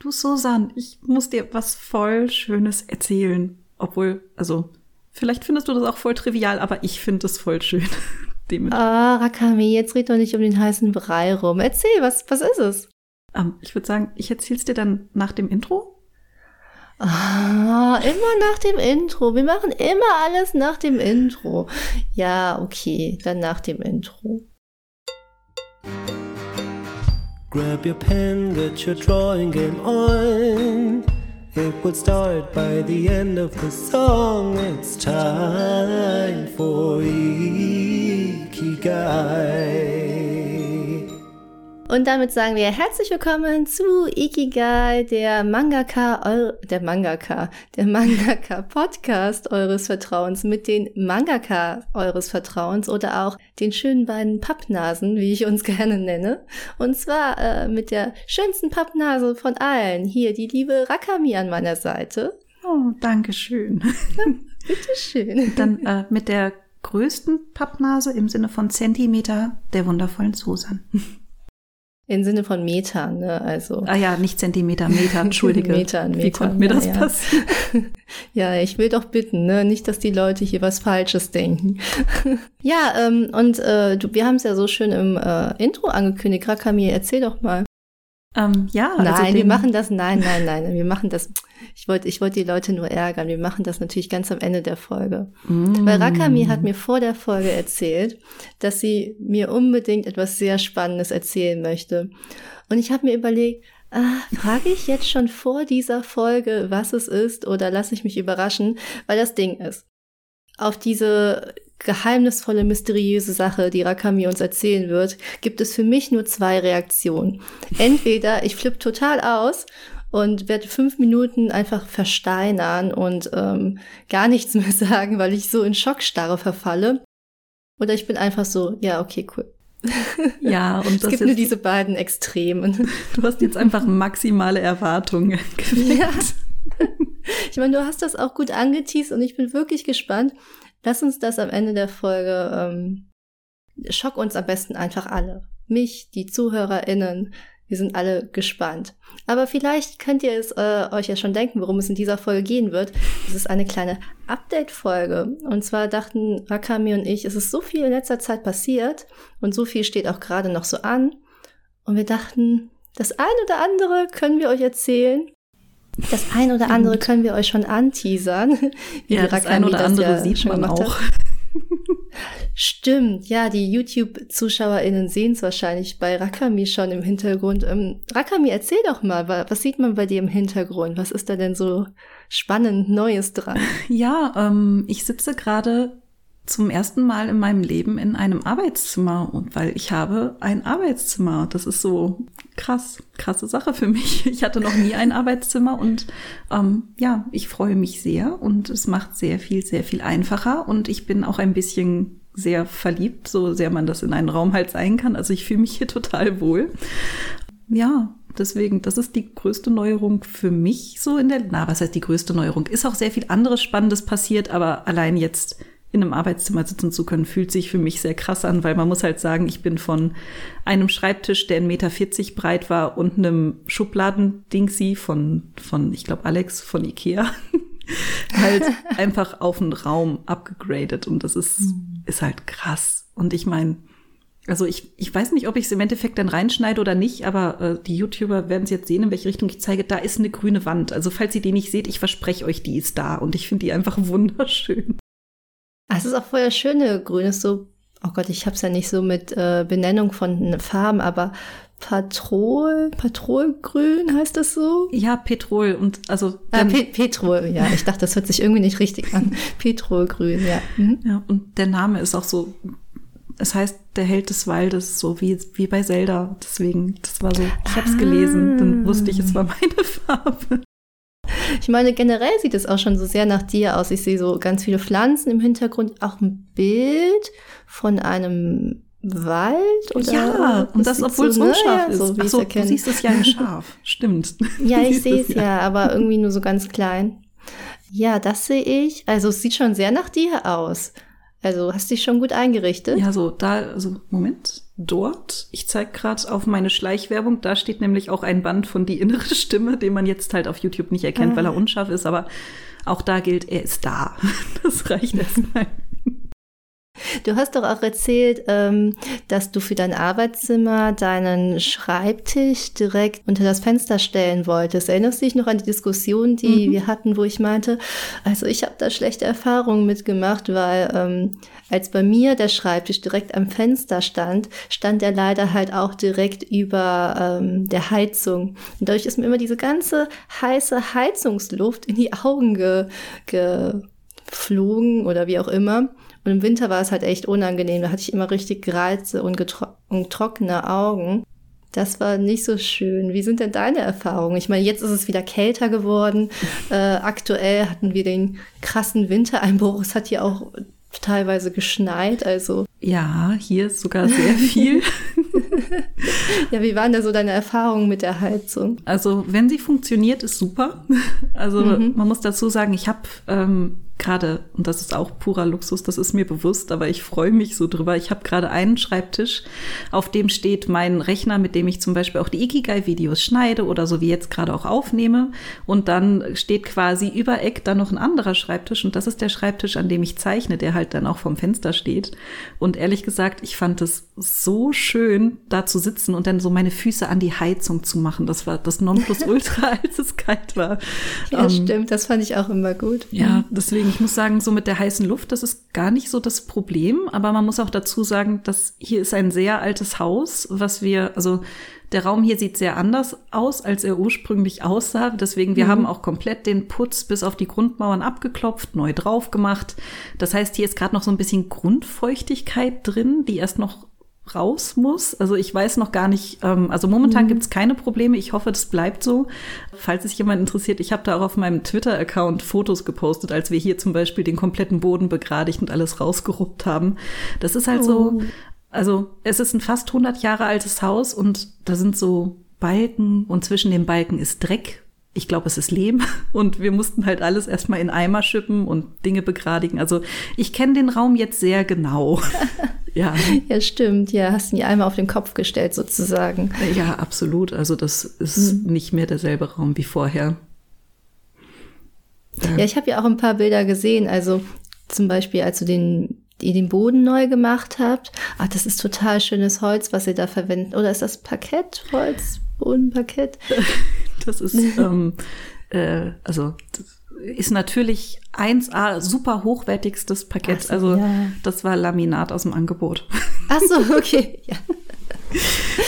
Du Susan, ich muss dir was voll Schönes erzählen. Obwohl, also, vielleicht findest du das auch voll trivial, aber ich finde es voll schön. Ah, Rakami, jetzt red doch nicht um den heißen Brei rum. Erzähl, was, was ist es? Um, ähm, ich würde sagen, ich erzähl's dir dann nach dem Intro. Ah, immer nach dem Intro. Wir machen immer alles nach dem Intro. Ja, okay, dann nach dem Intro. Grab your pen, get your drawing game on. It will start by the end of the song. It's time for Ikigai. Und damit sagen wir herzlich willkommen zu Ikigai, der Mangaka, der Mangaka, der Mangaka Podcast eures Vertrauens mit den Mangaka eures Vertrauens oder auch den schönen beiden Pappnasen, wie ich uns gerne nenne. Und zwar äh, mit der schönsten Pappnase von allen. Hier die liebe Rakami an meiner Seite. Oh, danke schön. Ja, bitteschön. Dann äh, mit der größten Pappnase im Sinne von Zentimeter der wundervollen Susan. Im Sinne von Metern, ne? Also. Ah ja, nicht Zentimeter, Meter, entschuldige. Metern, Metern. Wie konnte mir ja, das ja. passieren? ja, ich will doch bitten, ne? Nicht, dass die Leute hier was Falsches denken. ja, ähm, und äh, du, wir haben es ja so schön im äh, Intro angekündigt. Rakami, erzähl doch mal. Ähm, ja, nein, also wir machen das, nein, nein, nein, wir machen das, ich wollte ich wollte die Leute nur ärgern, wir machen das natürlich ganz am Ende der Folge. Mm. Weil Rakami hat mir vor der Folge erzählt, dass sie mir unbedingt etwas sehr Spannendes erzählen möchte. Und ich habe mir überlegt, ah, frage ich jetzt schon vor dieser Folge, was es ist, oder lasse ich mich überraschen, weil das Ding ist. Auf diese geheimnisvolle, mysteriöse Sache, die Rakami uns erzählen wird, gibt es für mich nur zwei Reaktionen. Entweder ich flippe total aus und werde fünf Minuten einfach versteinern und ähm, gar nichts mehr sagen, weil ich so in Schockstarre verfalle. Oder ich bin einfach so, ja, okay, cool. Ja, und es gibt nur diese beiden Extremen. Du hast jetzt einfach maximale Erwartungen geweckt. Ja. Ich meine, du hast das auch gut angeteased und ich bin wirklich gespannt, Lass uns das am Ende der Folge, ähm, schock uns am besten einfach alle. Mich, die ZuhörerInnen, wir sind alle gespannt. Aber vielleicht könnt ihr es äh, euch ja schon denken, worum es in dieser Folge gehen wird. Es ist eine kleine Update-Folge. Und zwar dachten Rakami und ich, es ist so viel in letzter Zeit passiert und so viel steht auch gerade noch so an. Und wir dachten, das ein oder andere können wir euch erzählen. Das ein oder andere können wir euch schon anteasern. ja, das ein oder andere ja sieht man auch. Stimmt, ja, die YouTube-ZuschauerInnen sehen es wahrscheinlich bei Rakami schon im Hintergrund. Ähm, Rakami, erzähl doch mal, was sieht man bei dir im Hintergrund? Was ist da denn so spannend Neues dran? Ja, ähm, ich sitze gerade zum ersten Mal in meinem Leben in einem Arbeitszimmer und weil ich habe ein Arbeitszimmer. Das ist so krass, krasse Sache für mich. Ich hatte noch nie ein Arbeitszimmer und ähm, ja, ich freue mich sehr und es macht sehr viel, sehr viel einfacher und ich bin auch ein bisschen sehr verliebt, so sehr man das in einen Raum halt sein kann. Also ich fühle mich hier total wohl. Ja, deswegen, das ist die größte Neuerung für mich so in der, na, was heißt die größte Neuerung? Ist auch sehr viel anderes Spannendes passiert, aber allein jetzt in einem Arbeitszimmer sitzen zu können, fühlt sich für mich sehr krass an, weil man muss halt sagen, ich bin von einem Schreibtisch, der 1,40 Meter breit war und einem Schubladendingsi von, von, ich glaube, Alex von Ikea, halt einfach auf einen Raum abgegradet und das ist, mhm. ist halt krass. Und ich meine, also ich, ich weiß nicht, ob ich es im Endeffekt dann reinschneide oder nicht, aber äh, die YouTuber werden es jetzt sehen, in welche Richtung ich zeige. Da ist eine grüne Wand. Also falls ihr die nicht seht, ich verspreche euch, die ist da und ich finde die einfach wunderschön. Ah, es ist auch voll das schöne Grün, ist so, oh Gott, ich hab's ja nicht so mit äh, Benennung von Farben, aber Patrol, Patrolgrün heißt das so? Ja, Petrol und also ah, Pe Petrol, ja. Ich dachte, das hört sich irgendwie nicht richtig an. Petrolgrün, ja. Mhm. Ja, und der Name ist auch so, es heißt der Held des Waldes, so wie, wie bei Zelda. Deswegen, das war so, ich hab's ah. gelesen, dann wusste ich, es war meine Farbe. Ich meine, generell sieht es auch schon so sehr nach dir aus. Ich sehe so ganz viele Pflanzen im Hintergrund, auch ein Bild von einem Wald oder ja und das obwohl es so, unscharf ne? ist. So, Ach so, du siehst es ja scharf, stimmt. Ja, ich sehe es ja. ja, aber irgendwie nur so ganz klein. Ja, das sehe ich. Also es sieht schon sehr nach dir aus. Also hast dich schon gut eingerichtet. Ja, so da, also Moment, dort. Ich zeige gerade auf meine Schleichwerbung. Da steht nämlich auch ein Band von Die innere Stimme, den man jetzt halt auf YouTube nicht erkennt, ah. weil er unscharf ist. Aber auch da gilt, er ist da. Das reicht erstmal. Du hast doch auch erzählt, ähm, dass du für dein Arbeitszimmer deinen Schreibtisch direkt unter das Fenster stellen wolltest. Erinnerst du dich noch an die Diskussion, die mhm. wir hatten, wo ich meinte, also ich habe da schlechte Erfahrungen mitgemacht, weil ähm, als bei mir der Schreibtisch direkt am Fenster stand, stand er leider halt auch direkt über ähm, der Heizung. Und dadurch ist mir immer diese ganze heiße Heizungsluft in die Augen ge geflogen oder wie auch immer. Und im Winter war es halt echt unangenehm. Da hatte ich immer richtig Reize und, und trockene Augen. Das war nicht so schön. Wie sind denn deine Erfahrungen? Ich meine, jetzt ist es wieder kälter geworden. Äh, aktuell hatten wir den krassen Wintereinbruch. Es hat hier auch teilweise geschneit, also. Ja, hier ist sogar sehr viel. ja, wie waren da so deine Erfahrungen mit der Heizung? Also, wenn sie funktioniert, ist super. Also, mhm. man muss dazu sagen, ich habe ähm, gerade, und das ist auch purer Luxus, das ist mir bewusst, aber ich freue mich so drüber. Ich habe gerade einen Schreibtisch, auf dem steht mein Rechner, mit dem ich zum Beispiel auch die Ikigai-Videos schneide oder so wie jetzt gerade auch aufnehme. Und dann steht quasi über Eck dann noch ein anderer Schreibtisch und das ist der Schreibtisch, an dem ich zeichne, der halt dann auch vom Fenster steht. Und ehrlich gesagt, ich fand es so schön, da zu sitzen und dann so meine Füße an die Heizung zu machen. Das war das Nonplusultra, als es kalt war. Ja, um, ähm, stimmt, das fand ich auch immer gut. Ja, deswegen ich muss sagen, so mit der heißen Luft, das ist gar nicht so das Problem. Aber man muss auch dazu sagen, dass hier ist ein sehr altes Haus, was wir, also der Raum hier sieht sehr anders aus, als er ursprünglich aussah. Deswegen, wir mhm. haben auch komplett den Putz bis auf die Grundmauern abgeklopft, neu drauf gemacht. Das heißt, hier ist gerade noch so ein bisschen Grundfeuchtigkeit drin, die erst noch raus muss. Also ich weiß noch gar nicht, ähm, also momentan mhm. gibt es keine Probleme. Ich hoffe, das bleibt so. Falls sich jemand interessiert, ich habe da auch auf meinem Twitter-Account Fotos gepostet, als wir hier zum Beispiel den kompletten Boden begradigt und alles rausgeruppt haben. Das ist halt oh. so, also es ist ein fast 100 Jahre altes Haus und da sind so Balken und zwischen den Balken ist Dreck ich glaube, es ist Lehm und wir mussten halt alles erstmal in Eimer schippen und Dinge begradigen. Also ich kenne den Raum jetzt sehr genau. ja. Ja, stimmt. Ja, hast ihn ja einmal auf den Kopf gestellt sozusagen. Ja, absolut. Also das ist mhm. nicht mehr derselbe Raum wie vorher. Ja, ich habe ja auch ein paar Bilder gesehen. Also zum Beispiel, als du den ihr den Boden neu gemacht habt. Ach, das ist total schönes Holz, was ihr da verwendet. Oder ist das Parkettholz? Bodenparkett? Das ist, ähm, äh, also das ist natürlich 1A super hochwertigstes Parkett. So, also ja. das war Laminat aus dem Angebot. Ach so, okay. Ja.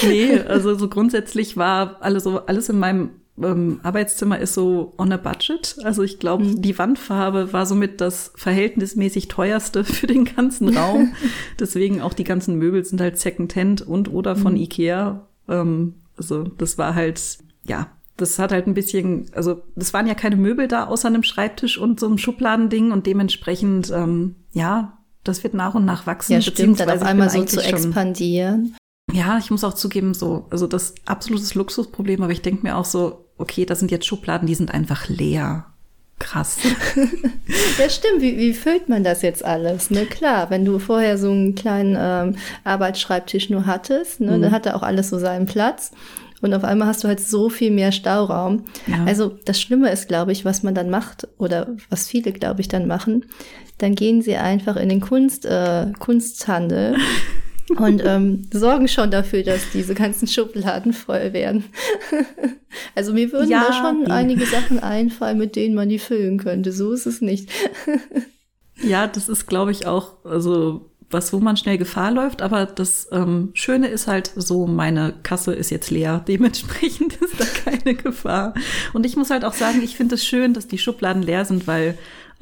nee, also so grundsätzlich war alles so alles in meinem ähm, Arbeitszimmer ist so on a budget. Also ich glaube, mhm. die Wandfarbe war somit das verhältnismäßig teuerste für den ganzen Raum. Deswegen auch die ganzen Möbel sind halt Secondhand und oder von mhm. Ikea. Ähm, also das war halt, ja, das hat halt ein bisschen, also das waren ja keine Möbel da außer einem Schreibtisch und so einem Schubladending und dementsprechend, ähm, ja, das wird nach und nach wachsen. Ja, stimmt, dann auf einmal so zu expandieren. Ja, ich muss auch zugeben, so, also das absolutes Luxusproblem, aber ich denke mir auch so, okay, das sind jetzt Schubladen, die sind einfach leer. Krass. ja, stimmt. Wie, wie füllt man das jetzt alles? Ne, klar, wenn du vorher so einen kleinen ähm, Arbeitsschreibtisch nur hattest, ne, mhm. dann hat er auch alles so seinen Platz. Und auf einmal hast du halt so viel mehr Stauraum. Ja. Also das Schlimme ist, glaube ich, was man dann macht oder was viele, glaube ich, dann machen. Dann gehen sie einfach in den Kunst, äh, Kunsthandel und ähm, sorgen schon dafür, dass diese ganzen Schubladen voll werden. also mir würden ja, da schon einige Sachen einfallen, mit denen man die füllen könnte. So ist es nicht. ja, das ist, glaube ich, auch, also was, wo man schnell Gefahr läuft. Aber das ähm, Schöne ist halt so, meine Kasse ist jetzt leer. Dementsprechend ist da keine Gefahr. Und ich muss halt auch sagen, ich finde es schön, dass die Schubladen leer sind, weil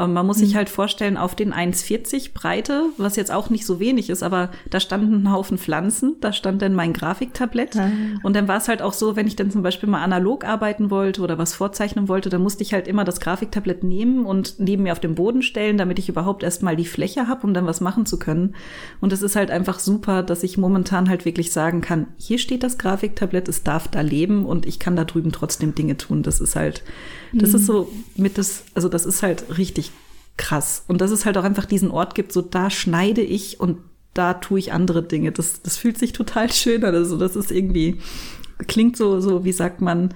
man muss sich mhm. halt vorstellen, auf den 1,40 Breite, was jetzt auch nicht so wenig ist, aber da standen ein Haufen Pflanzen, da stand dann mein Grafiktablett. Ah. Und dann war es halt auch so, wenn ich dann zum Beispiel mal analog arbeiten wollte oder was vorzeichnen wollte, dann musste ich halt immer das Grafiktablett nehmen und neben mir auf den Boden stellen, damit ich überhaupt erstmal die Fläche habe, um dann was machen zu können. Und es ist halt einfach super, dass ich momentan halt wirklich sagen kann, hier steht das Grafiktablett, es darf da leben und ich kann da drüben trotzdem Dinge tun. Das ist halt, das mhm. ist so mit das, also das ist halt richtig krass. Und dass es halt auch einfach diesen Ort gibt, so da schneide ich und da tue ich andere Dinge. Das, das fühlt sich total schön an. Also das ist irgendwie, klingt so, so, wie sagt man,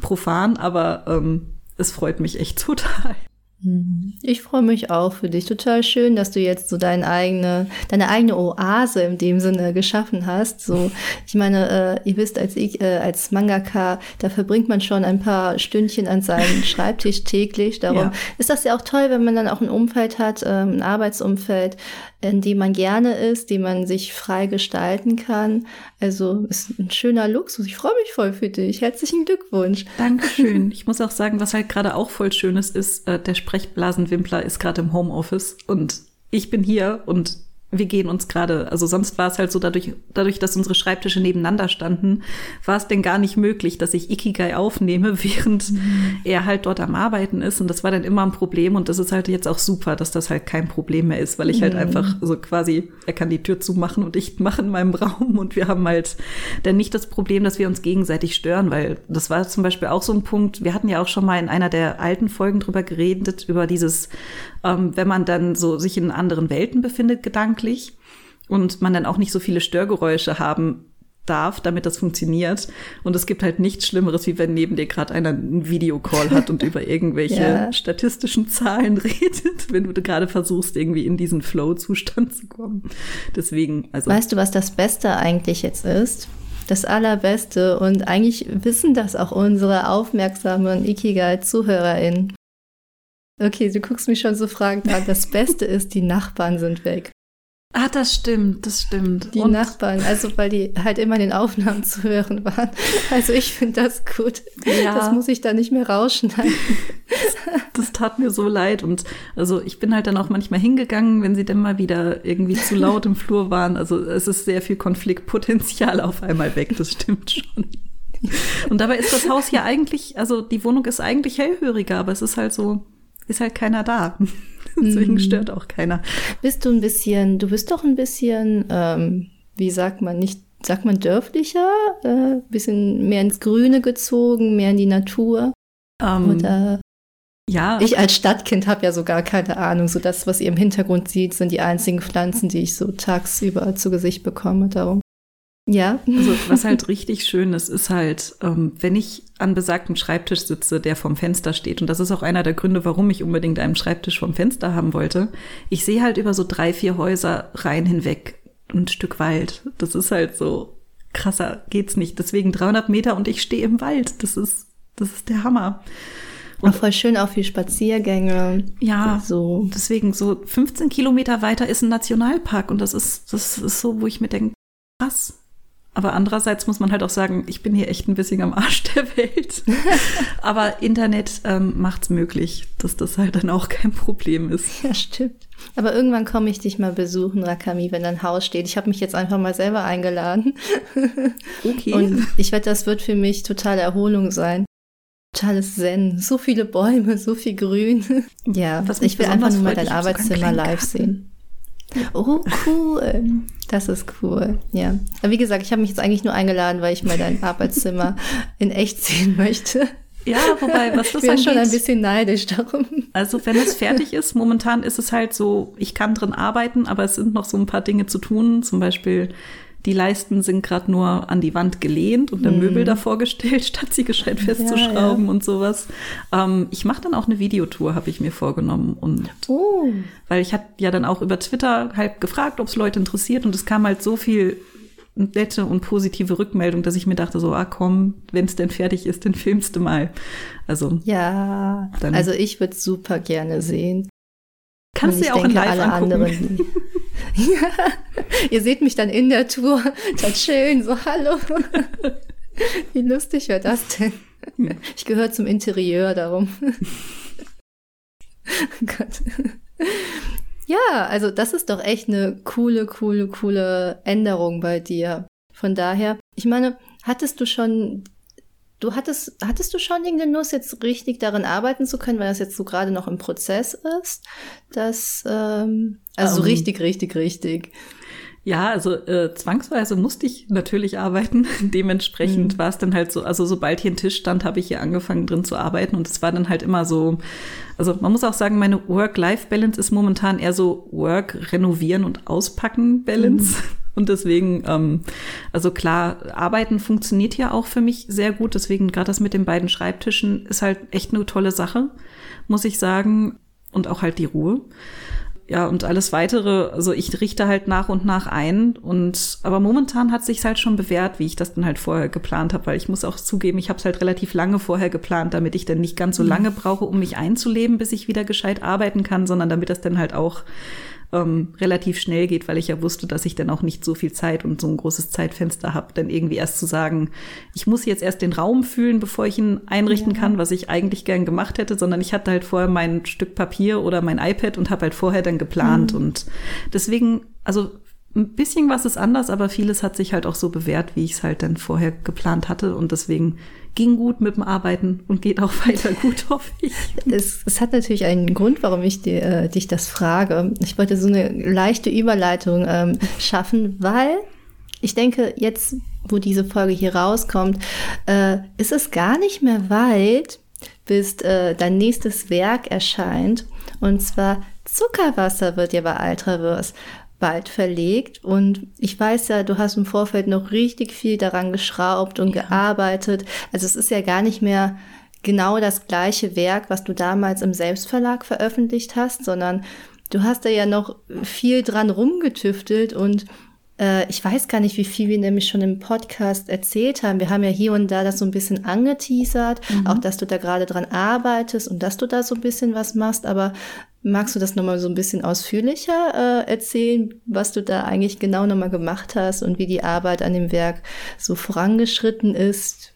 profan, aber ähm, es freut mich echt total. Mhm. Ich freue mich auch für dich. Total schön, dass du jetzt so deine eigene, deine eigene Oase in dem Sinne geschaffen hast. So, ich meine, äh, ihr wisst, als ich, äh, als Mangaka, da verbringt man schon ein paar Stündchen an seinem Schreibtisch täglich. Darum ja. ist das ja auch toll, wenn man dann auch ein Umfeld hat, ähm, ein Arbeitsumfeld, in dem man gerne ist, die man sich frei gestalten kann. Also ist ein schöner Luxus. Ich freue mich voll für dich. Herzlichen Glückwunsch. Dankeschön. Ich muss auch sagen, was halt gerade auch voll schön ist, ist, äh, der Sprechblasenwimpler ist gerade im Homeoffice und ich bin hier und wir gehen uns gerade, also sonst war es halt so, dadurch, dadurch, dass unsere Schreibtische nebeneinander standen, war es denn gar nicht möglich, dass ich Ikigai aufnehme, während mhm. er halt dort am Arbeiten ist. Und das war dann immer ein Problem. Und das ist halt jetzt auch super, dass das halt kein Problem mehr ist, weil ich halt mhm. halt einfach so quasi, er kann die Tür zumachen und ich mache in meinem Raum. Und wir haben halt dann nicht das Problem, dass wir uns gegenseitig stören, weil das war zum Beispiel auch so ein Punkt. Wir hatten ja auch schon mal in einer der alten Folgen drüber geredet, über dieses, ähm, wenn man dann so sich in anderen Welten befindet, gedanklich und man dann auch nicht so viele Störgeräusche haben darf, damit das funktioniert. Und es gibt halt nichts Schlimmeres, wie wenn neben dir gerade einer einen Videocall hat und über irgendwelche ja. statistischen Zahlen redet, wenn du gerade versuchst, irgendwie in diesen Flow-Zustand zu kommen. Deswegen, also. Weißt du, was das Beste eigentlich jetzt ist? Das Allerbeste und eigentlich wissen das auch unsere aufmerksamen Ikigai-ZuhörerInnen. Okay, du guckst mich schon so fragend an. Das Beste ist, die Nachbarn sind weg. Ah, das stimmt, das stimmt. Die Und Nachbarn, also weil die halt immer in den Aufnahmen zu hören waren. Also ich finde das gut. Ja. Das muss ich da nicht mehr rausschneiden. Das tat mir so leid. Und also ich bin halt dann auch manchmal hingegangen, wenn sie dann mal wieder irgendwie zu laut im Flur waren. Also es ist sehr viel Konfliktpotenzial auf einmal weg, das stimmt schon. Und dabei ist das Haus hier eigentlich, also die Wohnung ist eigentlich hellhöriger, aber es ist halt so, ist halt keiner da. Deswegen mhm. stört auch keiner. Bist du ein bisschen, du bist doch ein bisschen, ähm, wie sagt man, nicht, sagt man dörflicher, äh, bisschen mehr ins Grüne gezogen, mehr in die Natur? Ähm, Oder ja. Ich als Stadtkind habe ja so gar keine Ahnung. So das, was ihr im Hintergrund sieht, sind die einzigen Pflanzen, die ich so tagsüber zu Gesicht bekomme. Darum. Ja. Also was halt richtig schön ist, ist halt, ähm, wenn ich an besagtem Schreibtisch sitze, der vom Fenster steht, und das ist auch einer der Gründe, warum ich unbedingt einen Schreibtisch vom Fenster haben wollte, ich sehe halt über so drei, vier Häuser rein hinweg ein Stück Wald. Das ist halt so krasser geht's nicht. Deswegen 300 Meter und ich stehe im Wald. Das ist, das ist der Hammer. Und auch voll schön auch wie Spaziergänge. Ja, so. Deswegen so 15 Kilometer weiter ist ein Nationalpark und das ist, das ist so, wo ich mir denke, krass, aber andererseits muss man halt auch sagen, ich bin hier echt ein bisschen am Arsch der Welt. Aber Internet ähm, macht es möglich, dass das halt dann auch kein Problem ist. Ja, stimmt. Aber irgendwann komme ich dich mal besuchen, Rakami, wenn dein Haus steht. Ich habe mich jetzt einfach mal selber eingeladen. Okay. Und ich wette, das wird für mich totale Erholung sein. Totales Zen. So viele Bäume, so viel Grün. Ja, ich will einfach nur mal dein Arbeitszimmer live sehen. Oh, cool. Das ist cool, ja. Aber wie gesagt, ich habe mich jetzt eigentlich nur eingeladen, weil ich mal dein Arbeitszimmer in echt sehen möchte. Ja, wobei, was das ich bin schon ein bisschen neidisch darum. Also, wenn es fertig ist, momentan ist es halt so, ich kann drin arbeiten, aber es sind noch so ein paar Dinge zu tun. Zum Beispiel die Leisten sind gerade nur an die Wand gelehnt und ein mm. Möbel davor gestellt, statt sie gescheit festzuschrauben ja, ja. und sowas. Ähm, ich mache dann auch eine Videotour, habe ich mir vorgenommen. Und oh. weil ich hatte ja dann auch über Twitter halt gefragt, ob es Leute interessiert und es kam halt so viel nette und positive Rückmeldung, dass ich mir dachte, so, ah komm, wenn es denn fertig ist, dann filmst du mal. Also ja, also ich würde super gerne sehen. Kannst du ja auch denke, in live alle angucken. anderen. ja, ihr seht mich dann in der Tour, dann schön, so hallo. Wie lustig wäre das denn? Ich gehöre zum Interieur darum. Gott. Ja, also das ist doch echt eine coole, coole, coole Änderung bei dir. Von daher, ich meine, hattest du schon Du hattest, hattest du schon irgendeine Nuss, jetzt richtig darin arbeiten zu können, weil das jetzt so gerade noch im Prozess ist? Das, ähm, also um, ähm. richtig, richtig, richtig. Ja, also äh, zwangsweise musste ich natürlich arbeiten. Dementsprechend mhm. war es dann halt so, also sobald hier ein Tisch stand, habe ich hier angefangen drin zu arbeiten und es war dann halt immer so, also man muss auch sagen, meine Work-Life-Balance ist momentan eher so Work, Renovieren und Auspacken-Balance. Mhm. Und deswegen, ähm, also klar, Arbeiten funktioniert ja auch für mich sehr gut. Deswegen gerade das mit den beiden Schreibtischen ist halt echt eine tolle Sache, muss ich sagen. Und auch halt die Ruhe ja, und alles weitere, also ich richte halt nach und nach ein und aber momentan hat sich's halt schon bewährt, wie ich das dann halt vorher geplant habe, weil ich muss auch zugeben, ich habe es halt relativ lange vorher geplant, damit ich dann nicht ganz so mhm. lange brauche, um mich einzuleben, bis ich wieder gescheit arbeiten kann, sondern damit das dann halt auch ähm, relativ schnell geht, weil ich ja wusste, dass ich dann auch nicht so viel Zeit und so ein großes Zeitfenster habe, dann irgendwie erst zu sagen, ich muss jetzt erst den Raum fühlen, bevor ich ihn einrichten ja. kann, was ich eigentlich gern gemacht hätte, sondern ich hatte halt vorher mein Stück Papier oder mein iPad und habe halt vorher dann geplant mhm. und deswegen, also ein bisschen was ist anders, aber vieles hat sich halt auch so bewährt, wie ich es halt dann vorher geplant hatte. Und deswegen ging gut mit dem Arbeiten und geht auch weiter gut, hoffe ich. Es, es hat natürlich einen Grund, warum ich dir, äh, dich das frage. Ich wollte so eine leichte Überleitung ähm, schaffen, weil ich denke, jetzt, wo diese Folge hier rauskommt, äh, ist es gar nicht mehr weit, bis äh, dein nächstes Werk erscheint. Und zwar Zuckerwasser wird ja bei Ultraverse bald verlegt. Und ich weiß ja, du hast im Vorfeld noch richtig viel daran geschraubt und ja. gearbeitet. Also es ist ja gar nicht mehr genau das gleiche Werk, was du damals im Selbstverlag veröffentlicht hast, sondern du hast da ja noch viel dran rumgetüftelt und ich weiß gar nicht, wie viel wir nämlich schon im Podcast erzählt haben. Wir haben ja hier und da das so ein bisschen angeteasert, mhm. auch dass du da gerade dran arbeitest und dass du da so ein bisschen was machst, aber Magst du das nochmal so ein bisschen ausführlicher äh, erzählen, was du da eigentlich genau nochmal gemacht hast und wie die Arbeit an dem Werk so vorangeschritten ist?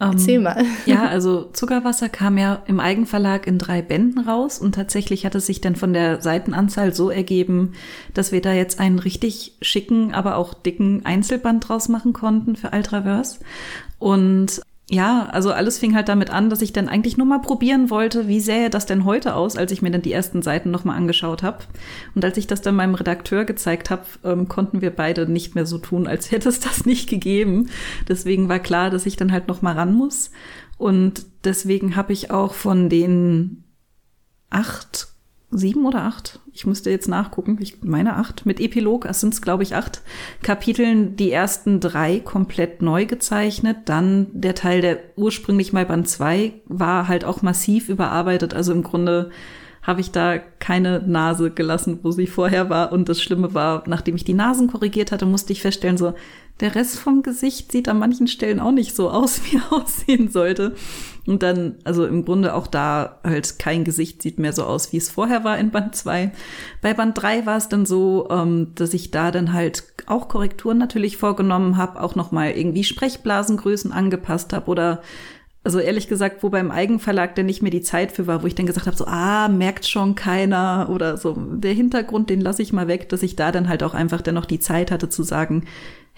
Ähm, Erzähl mal. Ja, also Zuckerwasser kam ja im Eigenverlag in drei Bänden raus und tatsächlich hat es sich dann von der Seitenanzahl so ergeben, dass wir da jetzt einen richtig schicken, aber auch dicken Einzelband draus machen konnten für Ultraverse. Und ja, also alles fing halt damit an, dass ich dann eigentlich nur mal probieren wollte, wie sähe das denn heute aus, als ich mir dann die ersten Seiten nochmal angeschaut habe. Und als ich das dann meinem Redakteur gezeigt habe, ähm, konnten wir beide nicht mehr so tun, als hätte es das nicht gegeben. Deswegen war klar, dass ich dann halt nochmal ran muss. Und deswegen habe ich auch von den acht sieben oder acht, ich müsste jetzt nachgucken, ich meine acht, mit Epilog, es sind glaube ich acht Kapiteln, die ersten drei komplett neu gezeichnet, dann der Teil, der ursprünglich mal Band zwei war, halt auch massiv überarbeitet, also im Grunde habe ich da keine Nase gelassen, wo sie vorher war. Und das Schlimme war, nachdem ich die Nasen korrigiert hatte, musste ich feststellen, so, der Rest vom Gesicht sieht an manchen Stellen auch nicht so aus, wie er aussehen sollte. Und dann, also im Grunde auch da halt kein Gesicht sieht mehr so aus, wie es vorher war in Band 2. Bei Band 3 war es dann so, ähm, dass ich da dann halt auch Korrekturen natürlich vorgenommen habe, auch nochmal irgendwie Sprechblasengrößen angepasst habe oder also ehrlich gesagt, wo beim Eigenverlag dann nicht mehr die Zeit für war, wo ich dann gesagt habe, so, ah, merkt schon keiner oder so, der Hintergrund, den lasse ich mal weg, dass ich da dann halt auch einfach dann noch die Zeit hatte zu sagen,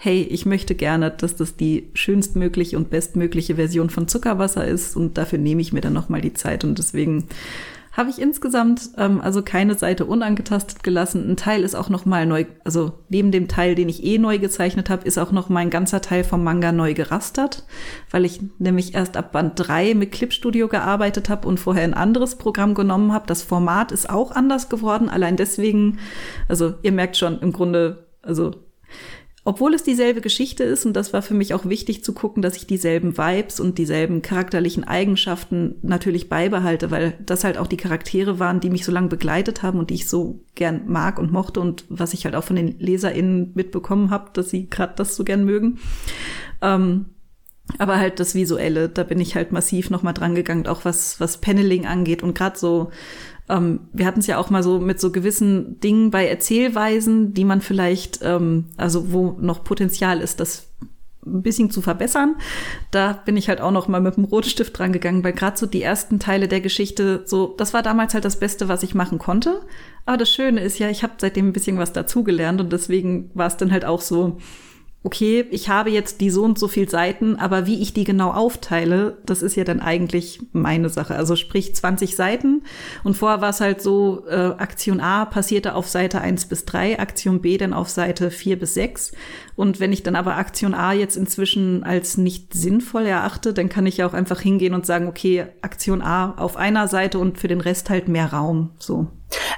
hey, ich möchte gerne, dass das die schönstmögliche und bestmögliche Version von Zuckerwasser ist und dafür nehme ich mir dann nochmal die Zeit und deswegen habe ich insgesamt ähm, also keine Seite unangetastet gelassen. Ein Teil ist auch noch mal neu, also neben dem Teil, den ich eh neu gezeichnet habe, ist auch noch mal ein ganzer Teil vom Manga neu gerastert, weil ich nämlich erst ab Band 3 mit Clip Studio gearbeitet habe und vorher ein anderes Programm genommen habe. Das Format ist auch anders geworden, allein deswegen, also ihr merkt schon im Grunde, also obwohl es dieselbe Geschichte ist, und das war für mich auch wichtig zu gucken, dass ich dieselben Vibes und dieselben charakterlichen Eigenschaften natürlich beibehalte, weil das halt auch die Charaktere waren, die mich so lange begleitet haben und die ich so gern mag und mochte und was ich halt auch von den LeserInnen mitbekommen habe, dass sie gerade das so gern mögen. Ähm, aber halt das Visuelle, da bin ich halt massiv nochmal dran gegangen, auch was, was Paneling angeht und gerade so ähm, wir hatten es ja auch mal so mit so gewissen Dingen bei Erzählweisen, die man vielleicht, ähm, also wo noch Potenzial ist, das ein bisschen zu verbessern. Da bin ich halt auch noch mal mit dem Rotstift dran gegangen, weil gerade so die ersten Teile der Geschichte, so das war damals halt das Beste, was ich machen konnte. Aber das Schöne ist ja, ich habe seitdem ein bisschen was dazugelernt und deswegen war es dann halt auch so, okay, ich habe jetzt die so und so viel Seiten, aber wie ich die genau aufteile, das ist ja dann eigentlich meine Sache. Also sprich 20 Seiten und vorher war es halt so, äh, Aktion A passierte auf Seite 1 bis 3, Aktion B dann auf Seite 4 bis 6. Und wenn ich dann aber Aktion A jetzt inzwischen als nicht sinnvoll erachte, dann kann ich ja auch einfach hingehen und sagen, okay, Aktion A auf einer Seite und für den Rest halt mehr Raum, so.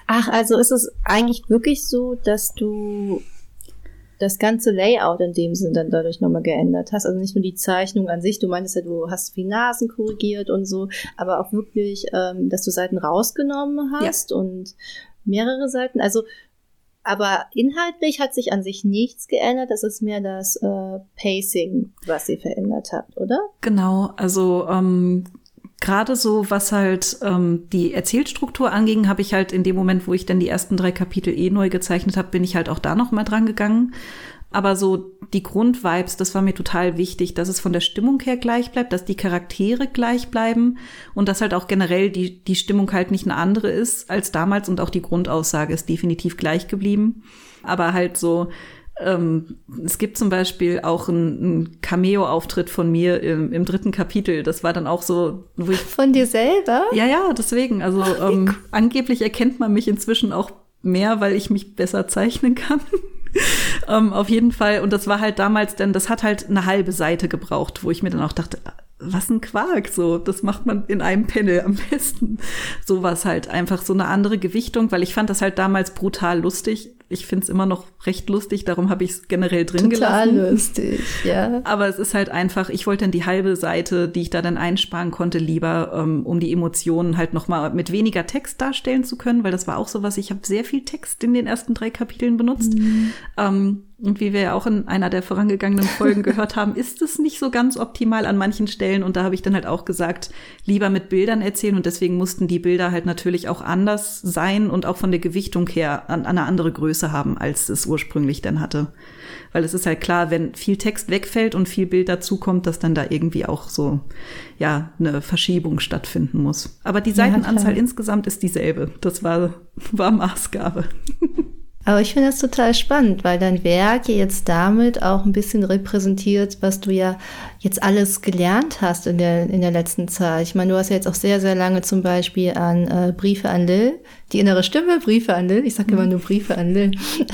Ach, also ist es eigentlich wirklich so, dass du das ganze Layout in dem Sinn dann dadurch nochmal geändert hast. Also nicht nur die Zeichnung an sich, du meintest ja, du hast die Nasen korrigiert und so, aber auch wirklich, ähm, dass du Seiten rausgenommen hast ja. und mehrere Seiten. Also, aber inhaltlich hat sich an sich nichts geändert. Das ist mehr das äh, Pacing, was ihr verändert habt, oder? Genau, also ähm, gerade so, was halt ähm, die Erzählstruktur anging, habe ich halt in dem Moment, wo ich dann die ersten drei Kapitel eh neu gezeichnet habe, bin ich halt auch da noch mal dran gegangen. Aber so die Grundvibes, das war mir total wichtig, dass es von der Stimmung her gleich bleibt, dass die Charaktere gleich bleiben und dass halt auch generell die, die Stimmung halt nicht eine andere ist als damals und auch die Grundaussage ist definitiv gleich geblieben. Aber halt so ähm, es gibt zum Beispiel auch einen Cameo-Auftritt von mir im, im, dritten Kapitel. Das war dann auch so, wo ich. Von dir selber? Ja, ja, deswegen. Also ähm, angeblich erkennt man mich inzwischen auch mehr, weil ich mich besser zeichnen kann. ähm, auf jeden Fall. Und das war halt damals, denn das hat halt eine halbe Seite gebraucht, wo ich mir dann auch dachte, was ein Quark, so, das macht man in einem Panel am besten. Sowas halt, einfach so eine andere Gewichtung, weil ich fand das halt damals brutal lustig ich finde es immer noch recht lustig, darum habe ich es generell drin Total gelassen. Total lustig, ja. Aber es ist halt einfach, ich wollte dann die halbe Seite, die ich da dann einsparen konnte, lieber, ähm, um die Emotionen halt noch mal mit weniger Text darstellen zu können, weil das war auch so was, ich habe sehr viel Text in den ersten drei Kapiteln benutzt. Mhm. Ähm, und wie wir ja auch in einer der vorangegangenen Folgen gehört haben, ist es nicht so ganz optimal an manchen Stellen. Und da habe ich dann halt auch gesagt, lieber mit Bildern erzählen. Und deswegen mussten die Bilder halt natürlich auch anders sein und auch von der Gewichtung her an, an eine andere Größe haben, als es ursprünglich dann hatte. Weil es ist halt klar, wenn viel Text wegfällt und viel Bild dazukommt, dass dann da irgendwie auch so, ja, eine Verschiebung stattfinden muss. Aber die Seitenanzahl ja, insgesamt ist dieselbe. Das war, war Maßgabe. Aber ich finde das total spannend, weil dein Werk jetzt damit auch ein bisschen repräsentiert, was du ja jetzt alles gelernt hast in der, in der letzten Zeit. Ich meine, du hast ja jetzt auch sehr, sehr lange zum Beispiel an äh, Briefe an Lil, die innere Stimme, Briefe an Lil, ich sage immer nur Briefe an Lil,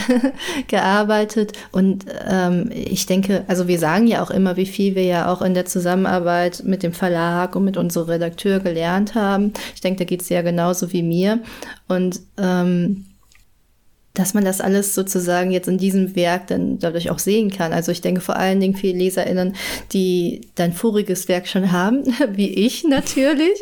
gearbeitet. Und ähm, ich denke, also wir sagen ja auch immer, wie viel wir ja auch in der Zusammenarbeit mit dem Verlag und mit unserem Redakteur gelernt haben. Ich denke, da geht es ja genauso wie mir. Und ähm, dass man das alles sozusagen jetzt in diesem Werk dann dadurch auch sehen kann. Also ich denke vor allen Dingen für LeserInnen, die dein voriges Werk schon haben, wie ich natürlich.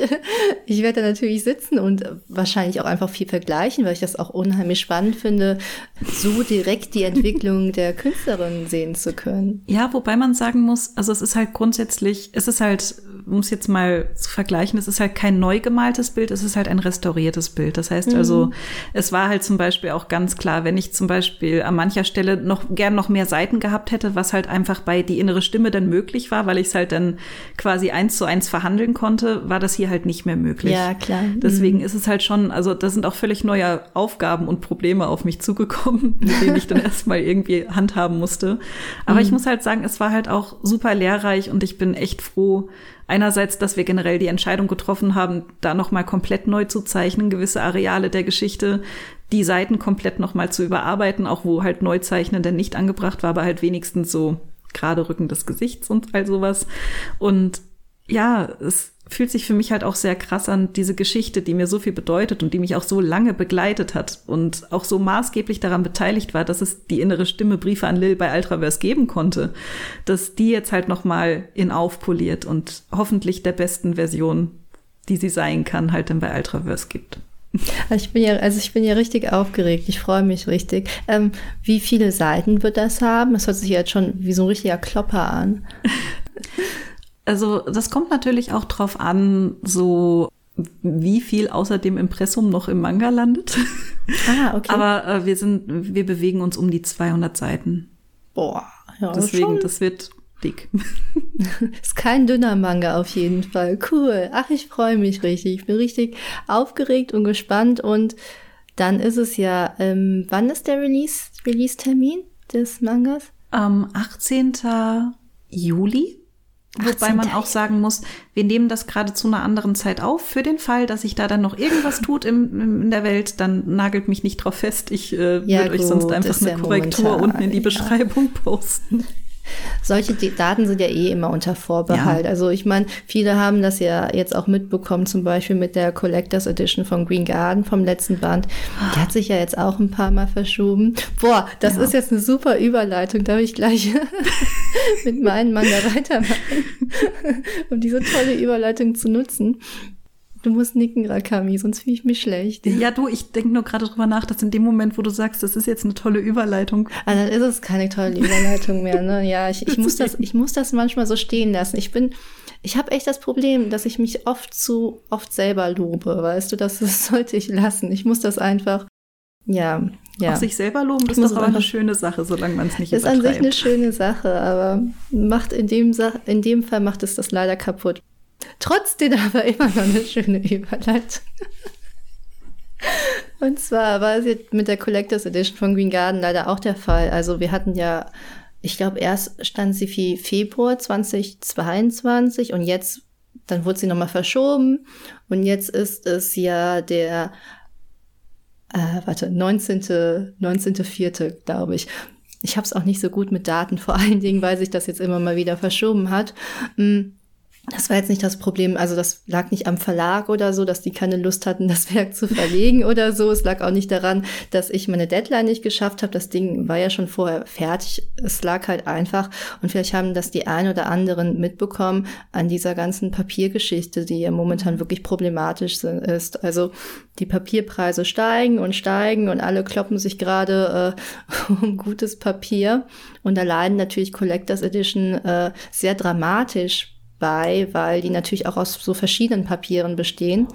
Ich werde da natürlich sitzen und wahrscheinlich auch einfach viel vergleichen, weil ich das auch unheimlich spannend finde, so direkt die Entwicklung der Künstlerin sehen zu können. Ja, wobei man sagen muss, also es ist halt grundsätzlich, es ist halt um es jetzt mal zu vergleichen, es ist halt kein neu gemaltes Bild, es ist halt ein restauriertes Bild. Das heißt also, mhm. also, es war halt zum Beispiel auch ganz klar, wenn ich zum Beispiel an mancher Stelle noch gern noch mehr Seiten gehabt hätte, was halt einfach bei die innere Stimme dann möglich war, weil ich es halt dann quasi eins zu eins verhandeln konnte, war das hier halt nicht mehr möglich. Ja, klar. Deswegen mhm. ist es halt schon, also da sind auch völlig neue Aufgaben und Probleme auf mich zugekommen, mit denen ich dann erstmal irgendwie handhaben musste. Aber mhm. ich muss halt sagen, es war halt auch super lehrreich und ich bin echt froh, einerseits, dass wir generell die Entscheidung getroffen haben, da nochmal komplett neu zu zeichnen, gewisse Areale der Geschichte, die Seiten komplett nochmal zu überarbeiten, auch wo halt Neuzeichnen denn nicht angebracht war, aber halt wenigstens so gerade Rücken des Gesichts und all sowas. Und ja, es fühlt sich für mich halt auch sehr krass an, diese Geschichte, die mir so viel bedeutet und die mich auch so lange begleitet hat und auch so maßgeblich daran beteiligt war, dass es die innere Stimme Briefe an Lil bei Ultraverse geben konnte, dass die jetzt halt nochmal in aufpoliert und hoffentlich der besten Version, die sie sein kann, halt dann bei Ultraverse gibt. Also ich bin ja, also ich bin ja richtig aufgeregt. Ich freue mich richtig. Ähm, wie viele Seiten wird das haben? Das hört sich jetzt schon wie so ein richtiger Klopper an. Also das kommt natürlich auch drauf an, so wie viel außer dem Impressum noch im Manga landet. Ah, okay. Aber äh, wir sind, wir bewegen uns um die 200 Seiten. Boah, ja. Deswegen, schon. das wird dick. ist kein dünner Manga auf jeden Fall. Cool. Ach, ich freue mich richtig. Ich bin richtig aufgeregt und gespannt und dann ist es ja, ähm, wann ist der Release, Release-Termin des Mangas? Ähm, 18. Juli. Wobei man auch sagen muss, wir nehmen das gerade zu einer anderen Zeit auf. Für den Fall, dass sich da dann noch irgendwas tut im, im, in der Welt, dann nagelt mich nicht drauf fest. Ich äh, ja, würde euch sonst einfach eine Korrektur momentan, unten in die Beschreibung ja. posten. Solche Daten sind ja eh immer unter Vorbehalt. Ja. Also ich meine, viele haben das ja jetzt auch mitbekommen, zum Beispiel mit der Collectors Edition von Green Garden vom letzten Band. Die hat sich ja jetzt auch ein paar Mal verschoben. Boah, das ja. ist jetzt eine super Überleitung. Darf ich gleich mit meinem Mann da weitermachen, um diese tolle Überleitung zu nutzen. Du musst nicken, Rakami, sonst fühle ich mich schlecht. Ja, du, ich denke nur gerade drüber nach, dass in dem Moment, wo du sagst, das ist jetzt eine tolle Überleitung. Ah, dann ist es keine tolle Überleitung mehr, ne? Ja, ich, ich muss das, ich muss das manchmal so stehen lassen. Ich bin, ich habe echt das Problem, dass ich mich oft zu oft selber lobe, weißt du, das, das sollte ich lassen. Ich muss das einfach, ja, ja. Auch sich selber loben ist doch aber eine schöne Sache, solange man es nicht ist übertreibt. Ist an sich eine schöne Sache, aber macht in dem, in dem Fall macht es das leider kaputt. Trotzdem aber immer noch eine schöne Überleitung. Und zwar war es jetzt mit der Collectors Edition von Green Garden leider auch der Fall. Also wir hatten ja, ich glaube, erst stand sie für Februar 2022 und jetzt, dann wurde sie nochmal verschoben und jetzt ist es ja der, äh, warte, 19. 19.4., glaube ich. Ich habe es auch nicht so gut mit Daten, vor allen Dingen, weil sich das jetzt immer mal wieder verschoben hat. Mm, das war jetzt nicht das Problem, also das lag nicht am Verlag oder so, dass die keine Lust hatten, das Werk zu verlegen oder so. Es lag auch nicht daran, dass ich meine Deadline nicht geschafft habe. Das Ding war ja schon vorher fertig. Es lag halt einfach und vielleicht haben das die ein oder anderen mitbekommen an dieser ganzen Papiergeschichte, die ja momentan wirklich problematisch ist. Also die Papierpreise steigen und steigen und alle kloppen sich gerade äh, um gutes Papier und da leiden natürlich Collectors Edition äh, sehr dramatisch bei, weil die natürlich auch aus so verschiedenen Papieren bestehen.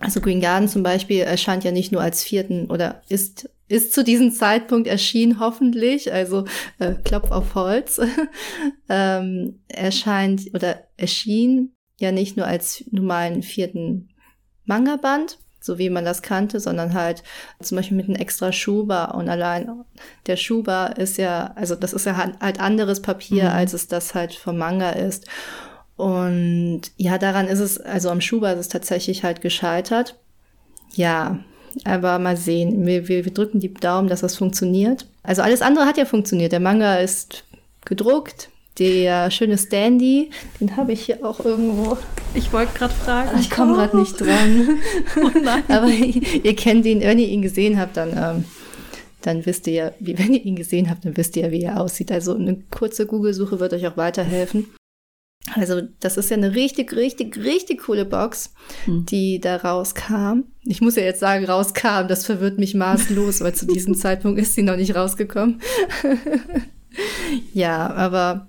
Also Green Garden zum Beispiel erscheint ja nicht nur als vierten oder ist ist zu diesem Zeitpunkt erschienen, hoffentlich, also äh, Klopf auf Holz, ähm, erscheint oder erschien ja nicht nur als normalen vierten Manga-Band, so wie man das kannte, sondern halt zum Beispiel mit einem extra Schuber und allein der Schuber ist ja, also das ist ja halt anderes Papier, mhm. als es das halt vom Manga ist. Und ja, daran ist es, also am Schuber ist es tatsächlich halt gescheitert. Ja, aber mal sehen. Wir, wir, wir drücken die Daumen, dass das funktioniert. Also alles andere hat ja funktioniert. Der Manga ist gedruckt. Der schöne Standy, den habe ich hier auch irgendwo. Ich wollte gerade fragen. Ich komme gerade nicht dran. Oh nein. Aber ihr, ihr, kennt ihn, wenn ihr ihn gesehen habt, dann, ähm, dann wisst ihr ja, wie, wenn ihr ihn gesehen habt, dann wisst ihr ja, wie er aussieht. Also eine kurze Google-Suche wird euch auch weiterhelfen. Also das ist ja eine richtig, richtig, richtig coole Box, hm. die da rauskam. Ich muss ja jetzt sagen, rauskam, das verwirrt mich maßlos, weil zu diesem Zeitpunkt ist sie noch nicht rausgekommen. ja, aber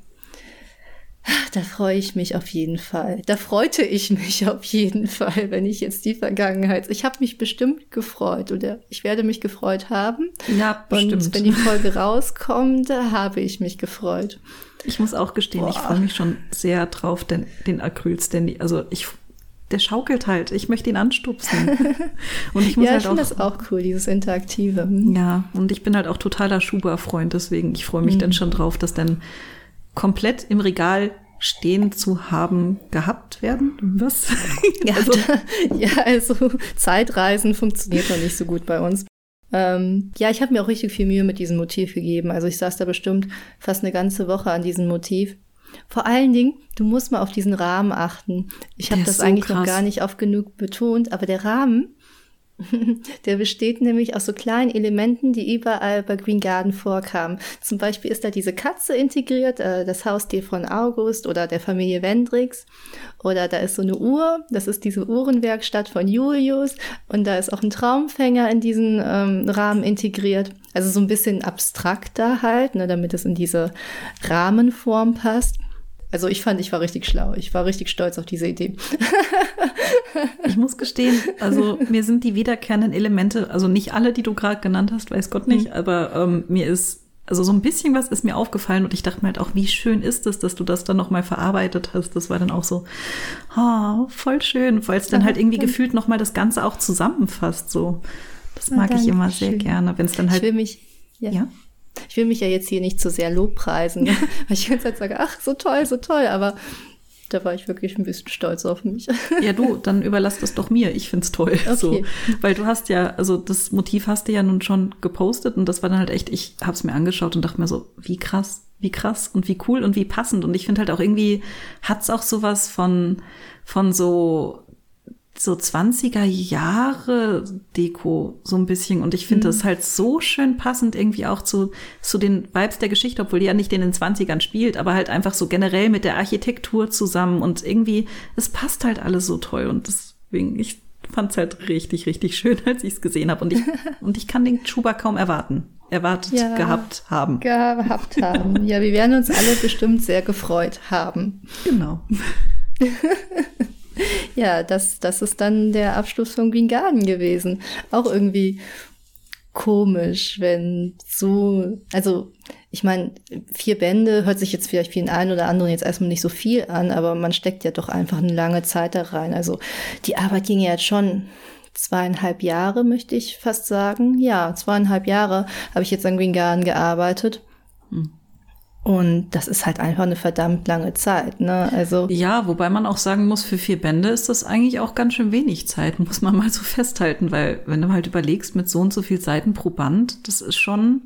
da freue ich mich auf jeden Fall. Da freute ich mich auf jeden Fall, wenn ich jetzt die Vergangenheit. Ich habe mich bestimmt gefreut oder ich werde mich gefreut haben. Ja, bestimmt. Und wenn die Folge rauskommt, habe ich mich gefreut. Ich muss auch gestehen, Boah. ich freue mich schon sehr drauf, denn den Acryl-Standy, also ich, der schaukelt halt. Ich möchte ihn anstupsen. Und ich muss ja, halt ich finde das auch cool, dieses Interaktive. Hm. Ja, und ich bin halt auch totaler Schuber-Freund, deswegen ich freue mich mhm. dann schon drauf, dass dann komplett im Regal stehen zu haben gehabt werden. Was? Ja, also, ja, also Zeitreisen funktioniert noch nicht so gut bei uns. Ähm, ja, ich habe mir auch richtig viel Mühe mit diesem Motiv gegeben. Also ich saß da bestimmt fast eine ganze Woche an diesem Motiv. Vor allen Dingen, du musst mal auf diesen Rahmen achten. Ich habe das so eigentlich krass. noch gar nicht oft genug betont, aber der Rahmen, Der besteht nämlich aus so kleinen Elementen, die überall bei Green Garden vorkamen. Zum Beispiel ist da diese Katze integriert, äh, das Haustier von August oder der Familie Wendrix. Oder da ist so eine Uhr, das ist diese Uhrenwerkstatt von Julius. Und da ist auch ein Traumfänger in diesen ähm, Rahmen integriert. Also so ein bisschen abstrakter halt, ne, damit es in diese Rahmenform passt. Also ich fand, ich war richtig schlau. Ich war richtig stolz auf diese Idee. ich muss gestehen, also mir sind die wiederkehrenden Elemente, also nicht alle, die du gerade genannt hast, weiß Gott nicht, mhm. aber ähm, mir ist also so ein bisschen was ist mir aufgefallen und ich dachte mir halt auch, wie schön ist es, dass du das dann nochmal verarbeitet hast. Das war dann auch so, oh, voll schön, weil es dann halt irgendwie gefühlt nochmal das Ganze auch zusammenfasst. So, das mag ich immer sehr gerne, wenn es dann halt. Ich will mich, ja. ja? Ich will mich ja jetzt hier nicht zu sehr lobpreisen, weil ich die ganze Zeit sage, ach, so toll, so toll, aber da war ich wirklich ein bisschen stolz auf mich. Ja, du, dann überlass das doch mir. Ich find's toll. Okay. So. Weil du hast ja, also das Motiv hast du ja nun schon gepostet und das war dann halt echt, ich hab's mir angeschaut und dachte mir so, wie krass, wie krass und wie cool und wie passend. Und ich finde halt auch irgendwie, hat's auch sowas von, von so so 20er Jahre Deko so ein bisschen und ich finde mhm. das halt so schön passend irgendwie auch zu, zu den Vibes der Geschichte, obwohl die ja nicht in den 20ern spielt, aber halt einfach so generell mit der Architektur zusammen und irgendwie, es passt halt alles so toll und deswegen, ich fand es halt richtig, richtig schön, als ich es gesehen habe und ich, und ich kann den Schuber kaum erwarten. Erwartet, ja, gehabt haben. Gehabt haben. Ja, wir werden uns alle bestimmt sehr gefreut haben. Genau. ja, das, das ist dann der Abschluss von Green Garden gewesen. Auch irgendwie komisch, wenn so, also ich meine, vier Bände hört sich jetzt vielleicht vielen einen oder anderen jetzt erstmal nicht so viel an, aber man steckt ja doch einfach eine lange Zeit da rein. Also die Arbeit ging ja jetzt schon zweieinhalb Jahre, möchte ich fast sagen. Ja, zweieinhalb Jahre habe ich jetzt an Green Garden gearbeitet. Hm. Und das ist halt einfach eine verdammt lange Zeit, ne? Also. Ja, wobei man auch sagen muss, für vier Bände ist das eigentlich auch ganz schön wenig Zeit, muss man mal so festhalten, weil wenn du halt überlegst, mit so und so viel Seiten pro Band, das ist schon,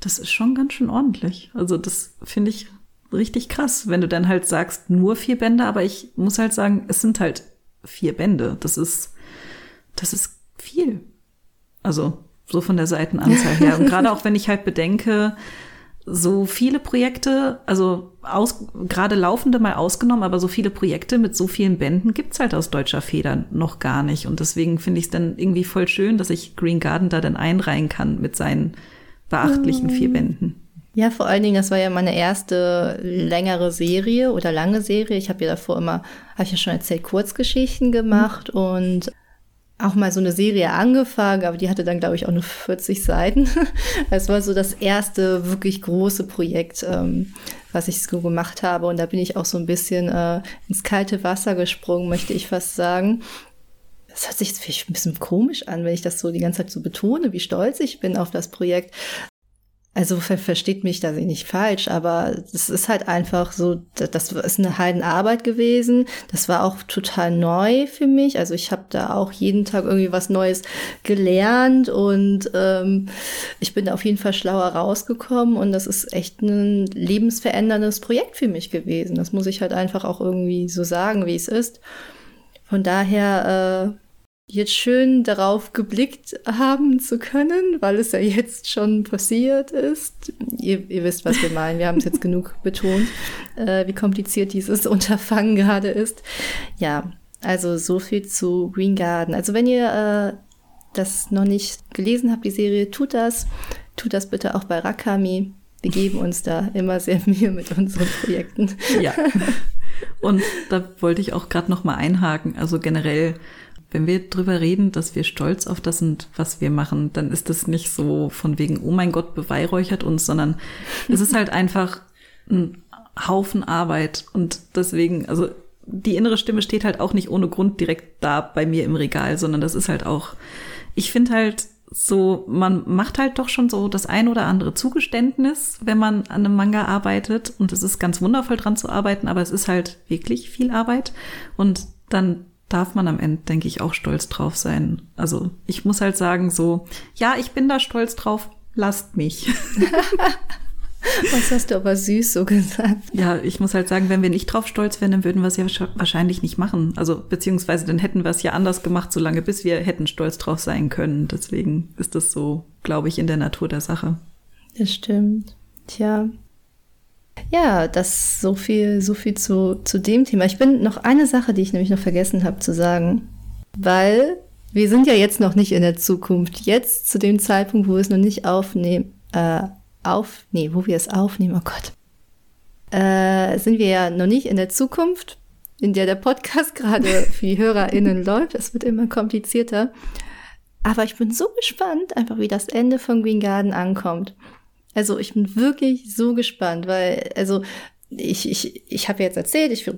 das ist schon ganz schön ordentlich. Also das finde ich richtig krass, wenn du dann halt sagst, nur vier Bände, aber ich muss halt sagen, es sind halt vier Bände. Das ist, das ist viel. Also, so von der Seitenanzahl her. Und gerade auch wenn ich halt bedenke, so viele Projekte, also aus, gerade laufende mal ausgenommen, aber so viele Projekte mit so vielen Bänden gibt's halt aus deutscher Feder noch gar nicht. Und deswegen finde ich es dann irgendwie voll schön, dass ich Green Garden da dann einreihen kann mit seinen beachtlichen vier mhm. Bänden. Ja, vor allen Dingen, das war ja meine erste längere Serie oder lange Serie. Ich habe ja davor immer, habe ich ja schon erzählt, Kurzgeschichten gemacht mhm. und auch mal so eine Serie angefangen, aber die hatte dann, glaube ich, auch nur 40 Seiten. Es war so das erste wirklich große Projekt, ähm, was ich so gemacht habe. Und da bin ich auch so ein bisschen äh, ins kalte Wasser gesprungen, möchte ich fast sagen. Das hört sich jetzt vielleicht ein bisschen komisch an, wenn ich das so die ganze Zeit so betone, wie stolz ich bin auf das Projekt. Also ver versteht mich da nicht falsch, aber es ist halt einfach so, das ist eine Heidenarbeit gewesen. Das war auch total neu für mich. Also ich habe da auch jeden Tag irgendwie was Neues gelernt und ähm, ich bin auf jeden Fall schlauer rausgekommen und das ist echt ein lebensveränderndes Projekt für mich gewesen. Das muss ich halt einfach auch irgendwie so sagen, wie es ist. Von daher äh, jetzt schön darauf geblickt haben zu können, weil es ja jetzt schon passiert ist. Ihr, ihr wisst, was wir meinen. Wir haben es jetzt genug betont, äh, wie kompliziert dieses Unterfangen gerade ist. Ja, also so viel zu Green Garden. Also wenn ihr äh, das noch nicht gelesen habt, die Serie, tut das. Tut das bitte auch bei Rakami. Wir geben uns da immer sehr Mühe mit unseren Projekten. Ja. Und da wollte ich auch gerade noch mal einhaken. Also generell wenn wir drüber reden, dass wir stolz auf das sind, was wir machen, dann ist das nicht so von wegen, oh mein Gott, beweihräuchert uns, sondern es ist halt einfach ein Haufen Arbeit. Und deswegen, also die innere Stimme steht halt auch nicht ohne Grund direkt da bei mir im Regal, sondern das ist halt auch, ich finde halt so, man macht halt doch schon so das ein oder andere Zugeständnis, wenn man an einem Manga arbeitet. Und es ist ganz wundervoll dran zu arbeiten, aber es ist halt wirklich viel Arbeit. Und dann darf man am Ende, denke ich, auch stolz drauf sein. Also ich muss halt sagen, so, ja, ich bin da stolz drauf, lasst mich. Was hast du aber süß so gesagt? Ja, ich muss halt sagen, wenn wir nicht drauf stolz wären, dann würden wir es ja wahrscheinlich nicht machen. Also beziehungsweise dann hätten wir es ja anders gemacht, solange bis wir hätten stolz drauf sein können. Deswegen ist das so, glaube ich, in der Natur der Sache. Das stimmt. Tja, ja, das so viel, so viel zu, zu dem Thema. Ich bin noch eine Sache, die ich nämlich noch vergessen habe zu sagen, weil wir sind ja jetzt noch nicht in der Zukunft. Jetzt zu dem Zeitpunkt, wo wir es noch nicht aufnehmen, äh, auf, nee, wo wir es aufnehmen, oh Gott, äh, sind wir ja noch nicht in der Zukunft, in der der Podcast gerade für die HörerInnen läuft. Es wird immer komplizierter. Aber ich bin so gespannt, einfach wie das Ende von Green Garden ankommt. Also ich bin wirklich so gespannt, weil, also ich, ich, ich habe jetzt erzählt, ich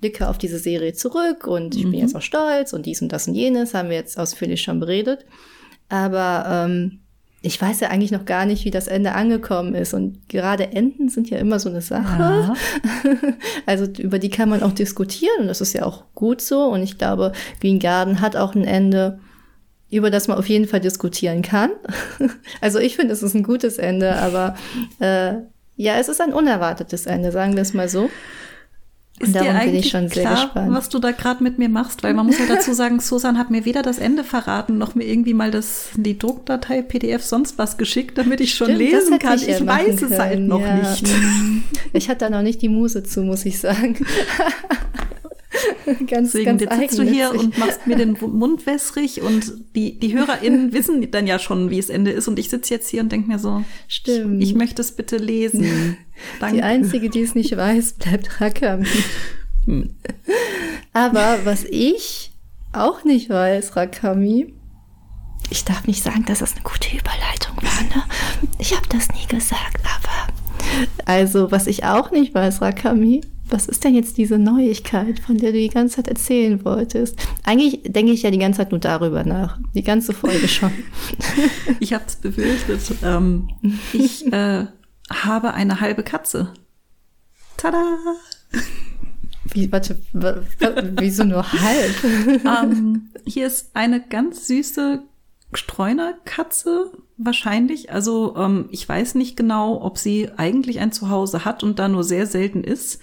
blicke auf diese Serie zurück und ich mhm. bin jetzt auch stolz und dies und das und jenes, haben wir jetzt ausführlich schon beredet. Aber ähm, ich weiß ja eigentlich noch gar nicht, wie das Ende angekommen ist. Und gerade Enden sind ja immer so eine Sache. Ja. Also über die kann man auch diskutieren und das ist ja auch gut so. Und ich glaube, Green Garden hat auch ein Ende, über das man auf jeden Fall diskutieren kann. Also ich finde, es ist ein gutes Ende, aber äh, ja, es ist ein unerwartetes Ende, sagen wir es mal so. Ist und darum bin ich schon sehr klar, gespannt. was du da gerade mit mir machst? Weil man muss ja dazu sagen, Susan hat mir weder das Ende verraten, noch mir irgendwie mal das, die Druckdatei, PDF, sonst was geschickt, damit ich schon Stimmt, lesen kann. Ich, ich weiß können. es halt noch ja. nicht. Ich hatte da noch nicht die Muse zu, muss ich sagen. ganz, Deswegen, ganz jetzt sitzt du hier und machst mir den Mund wässrig und die, die HörerInnen wissen dann ja schon, wie es Ende ist und ich sitze jetzt hier und denke mir so, Stimmt. Ich, ich möchte es bitte lesen. Danke. Die Einzige, die es nicht weiß, bleibt Rakami. Hm. Aber was ich auch nicht weiß, Rakami, ich darf nicht sagen, dass das eine gute Überleitung war, ne? Ich habe das nie gesagt, aber also, was ich auch nicht weiß, Rakami, was ist denn jetzt diese Neuigkeit, von der du die ganze Zeit erzählen wolltest? Eigentlich denke ich ja die ganze Zeit nur darüber nach. Die ganze Folge schon. ich habe es befürchtet. Ähm, ich äh, habe eine halbe Katze. Tada! Wie, warte, wieso nur halb? ähm, hier ist eine ganz süße Streunerkatze wahrscheinlich. Also ähm, ich weiß nicht genau, ob sie eigentlich ein Zuhause hat und da nur sehr selten ist.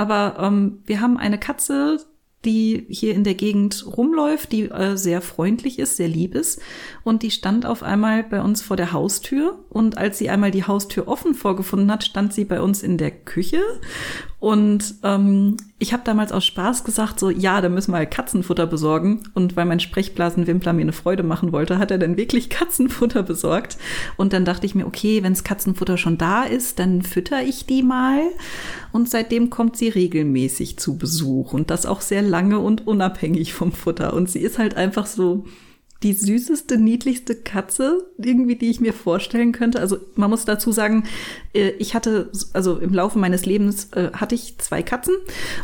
Aber ähm, wir haben eine Katze, die hier in der Gegend rumläuft, die äh, sehr freundlich ist, sehr lieb ist. Und die stand auf einmal bei uns vor der Haustür. Und als sie einmal die Haustür offen vorgefunden hat, stand sie bei uns in der Küche und ähm, ich habe damals aus Spaß gesagt, so ja, da müssen wir halt Katzenfutter besorgen. Und weil mein Sprechblasenwimpler mir eine Freude machen wollte, hat er dann wirklich Katzenfutter besorgt. Und dann dachte ich mir, okay, wenns Katzenfutter schon da ist, dann fütter ich die mal. Und seitdem kommt sie regelmäßig zu Besuch und das auch sehr lange und unabhängig vom Futter. Und sie ist halt einfach so die süßeste, niedlichste Katze, irgendwie, die ich mir vorstellen könnte. Also man muss dazu sagen, äh, ich hatte, also im Laufe meines Lebens äh, hatte ich zwei Katzen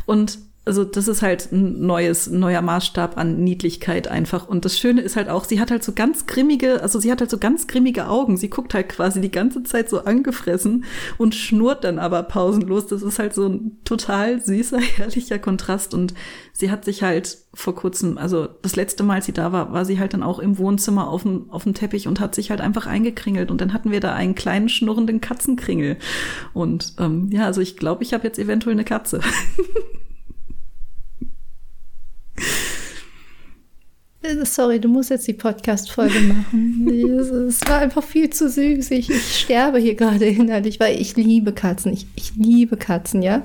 und also das ist halt ein neues, neuer Maßstab an Niedlichkeit einfach. Und das Schöne ist halt auch, sie hat halt so ganz grimmige, also sie hat halt so ganz grimmige Augen. Sie guckt halt quasi die ganze Zeit so angefressen und schnurrt dann aber pausenlos. Das ist halt so ein total süßer, herrlicher Kontrast. Und sie hat sich halt vor kurzem, also das letzte Mal, als sie da war, war sie halt dann auch im Wohnzimmer auf dem, auf dem Teppich und hat sich halt einfach eingekringelt. Und dann hatten wir da einen kleinen schnurrenden Katzenkringel. Und ähm, ja, also ich glaube, ich habe jetzt eventuell eine Katze. sorry, du musst jetzt die Podcast-Folge machen. es war einfach viel zu süß. Ich, ich sterbe hier gerade innerlich, weil ich liebe Katzen. Ich, ich liebe Katzen, ja?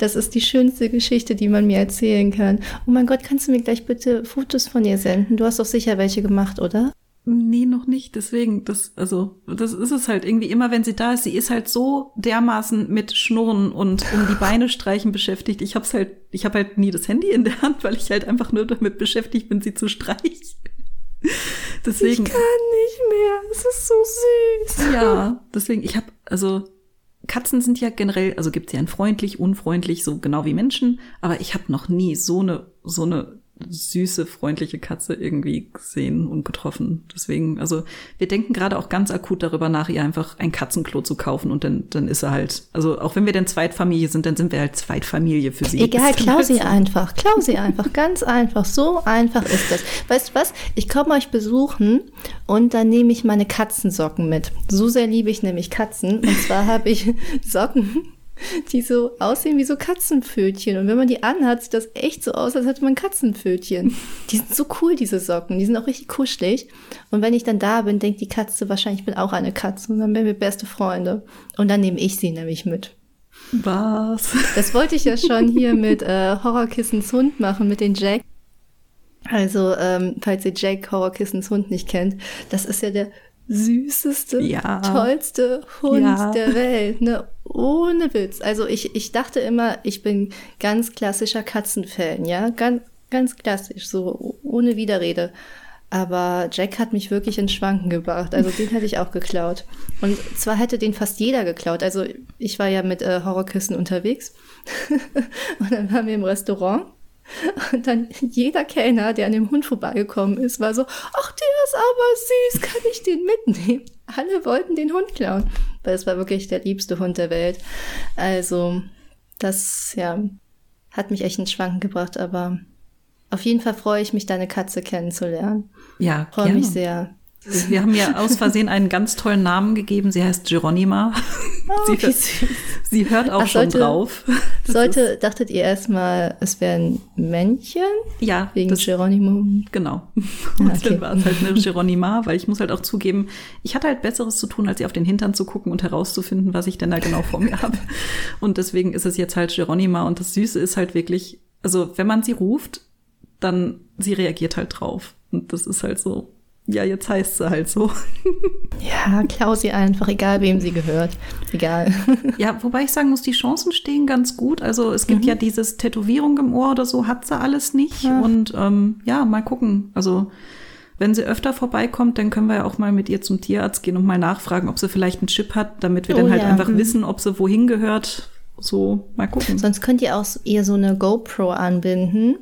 Das ist die schönste Geschichte, die man mir erzählen kann. Oh mein Gott, kannst du mir gleich bitte Fotos von ihr senden? Du hast doch sicher welche gemacht, oder? Nee, noch nicht. Deswegen, das, also, das ist es halt irgendwie immer, wenn sie da ist. Sie ist halt so dermaßen mit Schnurren und um die Beine streichen beschäftigt. Ich hab's halt, ich habe halt nie das Handy in der Hand, weil ich halt einfach nur damit beschäftigt bin, sie zu streichen. Deswegen. Ich kann nicht mehr. Es ist so süß. Ja, deswegen, ich habe, also, Katzen sind ja generell, also gibt's ja ein freundlich, unfreundlich, so genau wie Menschen, aber ich habe noch nie so eine, so eine süße, freundliche Katze irgendwie gesehen und getroffen. Deswegen, also wir denken gerade auch ganz akut darüber nach, ihr einfach ein Katzenklo zu kaufen und dann, dann ist er halt, also auch wenn wir denn Zweitfamilie sind, dann sind wir halt Zweitfamilie für sie. Egal, klau sie einfach, klau sie einfach, ganz einfach, so einfach ist das. Weißt du was, ich komme euch besuchen und dann nehme ich meine Katzensocken mit. So sehr liebe ich nämlich Katzen und zwar habe ich Socken die so aussehen wie so Katzenpfötchen. Und wenn man die anhat, sieht das echt so aus, als hätte man Katzenpfötchen. Die sind so cool, diese Socken. Die sind auch richtig kuschelig. Und wenn ich dann da bin, denkt die Katze wahrscheinlich, ich bin auch eine Katze. Und dann werden wir beste Freunde. Und dann nehme ich sie nämlich mit. Was? Das wollte ich ja schon hier mit äh, Horrorkissens Hund machen, mit den Jack. Also, ähm, falls ihr Jack Horrorkissens Hund nicht kennt, das ist ja der süßeste, ja. tollste Hund ja. der Welt, ne? Ohne Witz. Also ich, ich dachte immer, ich bin ganz klassischer Katzenfan, ja? Ganz, ganz klassisch, so ohne Widerrede. Aber Jack hat mich wirklich in Schwanken gebracht. Also den hätte ich auch geklaut. Und zwar hätte den fast jeder geklaut. Also ich war ja mit äh, Horrorküssen unterwegs. und dann waren wir im Restaurant und dann jeder Kellner, der an dem Hund vorbeigekommen ist, war so, ach, der ist aber süß, kann ich den mitnehmen? alle wollten den Hund klauen, weil es war wirklich der liebste Hund der Welt. Also, das, ja, hat mich echt ins Schwanken gebracht, aber auf jeden Fall freue ich mich, deine Katze kennenzulernen. Ja, freue mich sehr. Wir haben ihr aus Versehen einen ganz tollen Namen gegeben. Sie heißt Geronima. Oh, sie, sie, hört auch Ach, schon sollte, drauf. sollte, dachtet ihr erstmal, es wäre ein Männchen? Ja. Wegen das, Geronimo? Genau. Und okay. dann war es halt eine Geronima, weil ich muss halt auch zugeben, ich hatte halt Besseres zu tun, als ihr auf den Hintern zu gucken und herauszufinden, was ich denn da genau vor mir habe. Und deswegen ist es jetzt halt Geronima. Und das Süße ist halt wirklich, also wenn man sie ruft, dann sie reagiert halt drauf. Und das ist halt so, ja, jetzt heißt sie halt so. ja, klau sie einfach, egal wem sie gehört. Egal. ja, wobei ich sagen muss, die Chancen stehen ganz gut. Also es gibt mhm. ja dieses Tätowierung im Ohr oder so, hat sie alles nicht. Ja. Und ähm, ja, mal gucken. Also wenn sie öfter vorbeikommt, dann können wir ja auch mal mit ihr zum Tierarzt gehen und mal nachfragen, ob sie vielleicht einen Chip hat, damit wir oh, dann halt ja. einfach mhm. wissen, ob sie wohin gehört. So, mal gucken. Sonst könnt ihr auch ihr so eine GoPro anbinden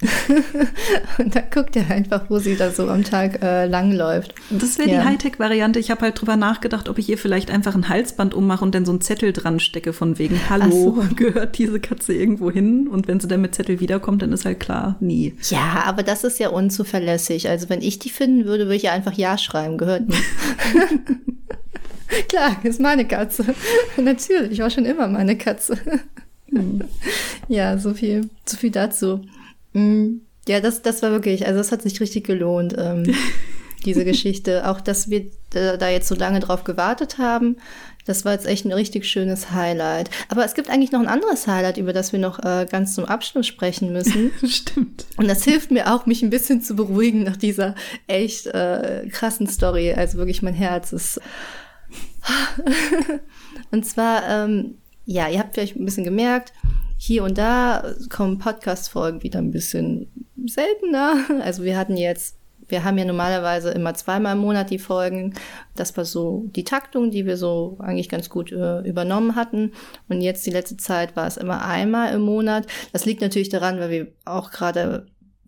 und dann guckt er einfach, wo sie da so am Tag äh, langläuft. Das wäre ja. die Hightech-Variante. Ich habe halt drüber nachgedacht, ob ich ihr vielleicht einfach ein Halsband ummache und dann so einen Zettel dran stecke von wegen, hallo, so. gehört diese Katze irgendwo hin? Und wenn sie dann mit Zettel wiederkommt, dann ist halt klar, nie. Ja, aber das ist ja unzuverlässig. Also wenn ich die finden würde, würde ich ja einfach Ja schreiben, gehört nicht. Klar, ist meine Katze. Natürlich, war schon immer meine Katze. Hm. Ja, so viel, so viel dazu. Mm, ja, das, das war wirklich, also das hat sich richtig gelohnt, ähm, diese Geschichte. Auch, dass wir da jetzt so lange drauf gewartet haben, das war jetzt echt ein richtig schönes Highlight. Aber es gibt eigentlich noch ein anderes Highlight, über das wir noch äh, ganz zum Abschluss sprechen müssen. Stimmt. Und das hilft mir auch, mich ein bisschen zu beruhigen nach dieser echt äh, krassen Story. Also wirklich, mein Herz ist. Und zwar, ähm, ja, ihr habt vielleicht ein bisschen gemerkt, hier und da kommen Podcast-Folgen wieder ein bisschen seltener. Also wir hatten jetzt, wir haben ja normalerweise immer zweimal im Monat die Folgen. Das war so die Taktung, die wir so eigentlich ganz gut äh, übernommen hatten. Und jetzt die letzte Zeit war es immer einmal im Monat. Das liegt natürlich daran, weil wir auch gerade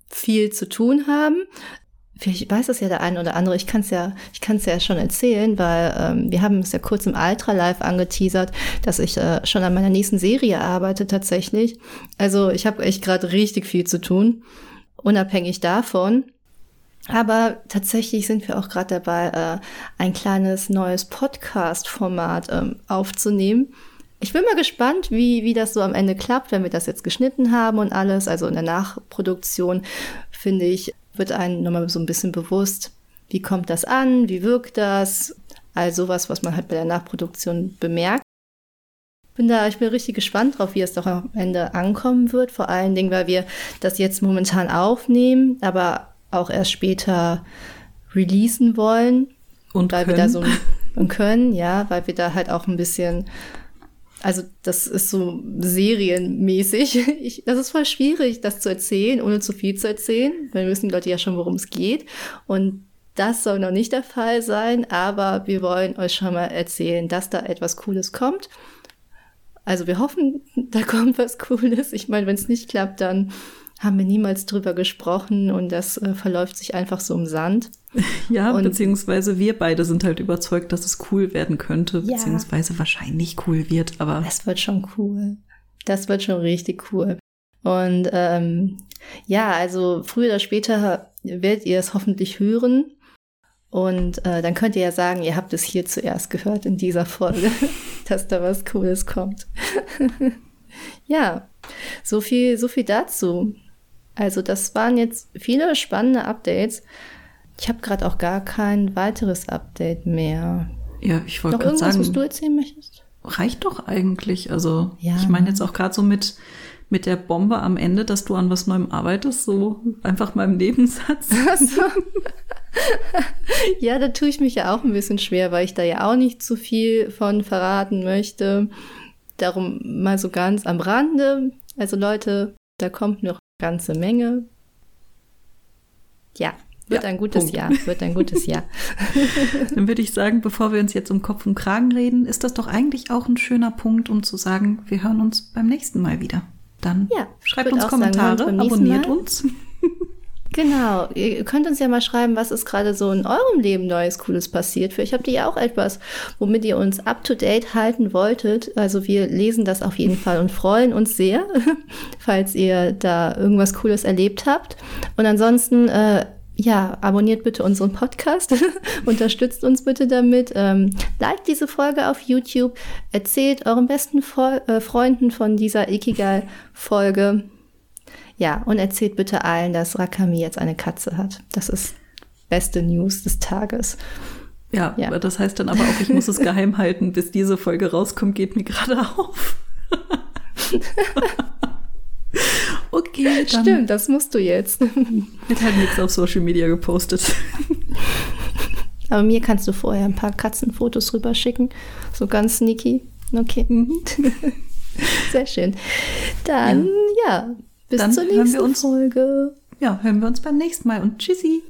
viel zu tun haben vielleicht weiß das ja der eine oder andere, ich kann es ja, ich kann es ja schon erzählen, weil ähm, wir haben es ja kurz im Ultra Live angeteasert, dass ich äh, schon an meiner nächsten Serie arbeite tatsächlich. Also ich habe echt gerade richtig viel zu tun, unabhängig davon. Aber tatsächlich sind wir auch gerade dabei, äh, ein kleines neues Podcast-Format ähm, aufzunehmen. Ich bin mal gespannt, wie, wie das so am Ende klappt, wenn wir das jetzt geschnitten haben und alles. Also in der Nachproduktion finde ich, wird einem nochmal so ein bisschen bewusst, wie kommt das an, wie wirkt das, all sowas, was man halt bei der Nachproduktion bemerkt. Bin da, ich bin richtig gespannt drauf, wie es doch am Ende ankommen wird, vor allen Dingen, weil wir das jetzt momentan aufnehmen, aber auch erst später releasen wollen. Und weil können. wir da so und können, ja, weil wir da halt auch ein bisschen also das ist so serienmäßig. Ich, das ist voll schwierig, das zu erzählen, ohne zu viel zu erzählen, weil wissen die Leute ja schon, worum es geht. Und das soll noch nicht der Fall sein, aber wir wollen euch schon mal erzählen, dass da etwas Cooles kommt. Also wir hoffen, da kommt was Cooles. Ich meine, wenn es nicht klappt, dann haben wir niemals drüber gesprochen und das äh, verläuft sich einfach so im Sand. Ja, und beziehungsweise wir beide sind halt überzeugt, dass es cool werden könnte, ja. beziehungsweise wahrscheinlich cool wird, aber. Das wird schon cool. Das wird schon richtig cool. Und ähm, ja, also früher oder später werdet ihr es hoffentlich hören. Und äh, dann könnt ihr ja sagen, ihr habt es hier zuerst gehört in dieser Folge, dass da was Cooles kommt. ja, so viel, so viel dazu. Also das waren jetzt viele spannende Updates. Ich habe gerade auch gar kein weiteres Update mehr. Ja, ich wollte gerade sagen. was du erzählen möchtest? Reicht doch eigentlich. Also ja. ich meine jetzt auch gerade so mit mit der Bombe am Ende, dass du an was Neuem arbeitest, so einfach mal im Nebensatz. Also. ja, da tue ich mich ja auch ein bisschen schwer, weil ich da ja auch nicht zu viel von verraten möchte. Darum mal so ganz am Rande. Also Leute, da kommt noch ganze Menge. Ja, wird ja, ein gutes Punkt. Jahr, wird ein gutes Jahr. Dann würde ich sagen, bevor wir uns jetzt um Kopf und Kragen reden, ist das doch eigentlich auch ein schöner Punkt, um zu sagen, wir hören uns beim nächsten Mal wieder. Dann ja, schreibt uns Kommentare, sagen, abonniert uns. Genau. Ihr könnt uns ja mal schreiben, was ist gerade so in eurem Leben Neues, Cooles passiert. Vielleicht habt ihr ja auch etwas, womit ihr uns up to date halten wolltet. Also wir lesen das auf jeden Fall und freuen uns sehr, falls ihr da irgendwas Cooles erlebt habt. Und ansonsten, äh, ja, abonniert bitte unseren Podcast, unterstützt uns bitte damit, ähm, liked diese Folge auf YouTube, erzählt euren besten Fre äh, Freunden von dieser Ikigai-Folge. Ja, und erzählt bitte allen, dass Rakami jetzt eine Katze hat. Das ist beste News des Tages. Ja, ja. das heißt dann aber auch, ich muss es geheim halten, bis diese Folge rauskommt, geht mir gerade auf. okay, dann Stimmt, das musst du jetzt. Wird halt nichts auf Social Media gepostet. Aber mir kannst du vorher ein paar Katzenfotos rüberschicken. So ganz sneaky. Okay. Mhm. Sehr schön. Dann, ja, ja bis Dann zur nächsten uns, Folge. Ja, hören wir uns beim nächsten Mal und tschüssi.